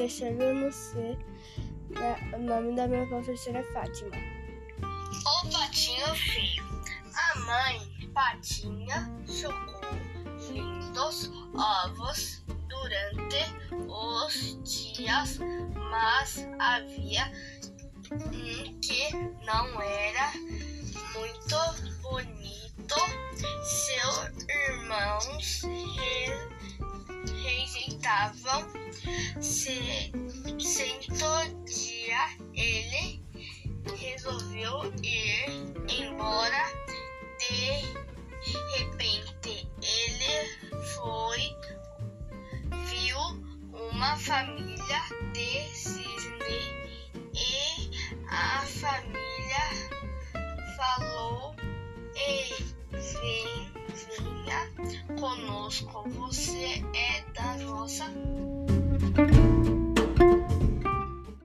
terceiro ano C. Né? O nome da minha professora é Fátima. O patinho feio. A mãe Patinha chocou lindos ovos durante os dias, mas havia um que não era muito bonito. Seus irmãos rejeitavam. Se, certo dia ele resolveu ir embora. De repente ele foi, viu uma família de conosco, você é da nossa